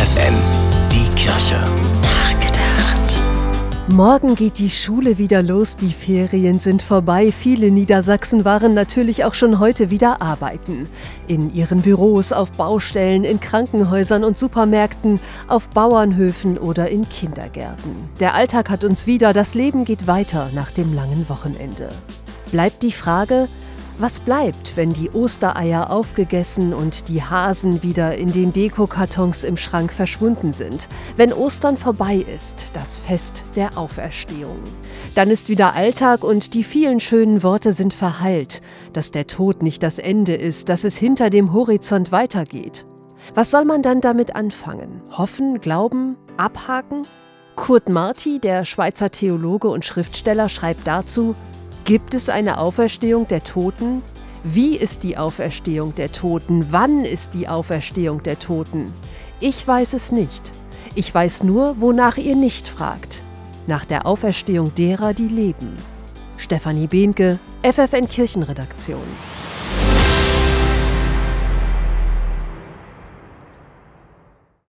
FFN, die Kirche. Nachgedacht. Morgen geht die Schule wieder los, die Ferien sind vorbei. Viele Niedersachsen waren natürlich auch schon heute wieder arbeiten. In ihren Büros, auf Baustellen, in Krankenhäusern und Supermärkten, auf Bauernhöfen oder in Kindergärten. Der Alltag hat uns wieder, das Leben geht weiter nach dem langen Wochenende. Bleibt die Frage, was bleibt, wenn die Ostereier aufgegessen und die Hasen wieder in den Dekokartons im Schrank verschwunden sind? Wenn Ostern vorbei ist, das Fest der Auferstehung. Dann ist wieder Alltag und die vielen schönen Worte sind verhallt, dass der Tod nicht das Ende ist, dass es hinter dem Horizont weitergeht. Was soll man dann damit anfangen? Hoffen, glauben, abhaken? Kurt Marti, der Schweizer Theologe und Schriftsteller, schreibt dazu, Gibt es eine Auferstehung der Toten? Wie ist die Auferstehung der Toten? Wann ist die Auferstehung der Toten? Ich weiß es nicht. Ich weiß nur, wonach ihr nicht fragt. Nach der Auferstehung derer, die leben. Stefanie Behnke, FFN Kirchenredaktion.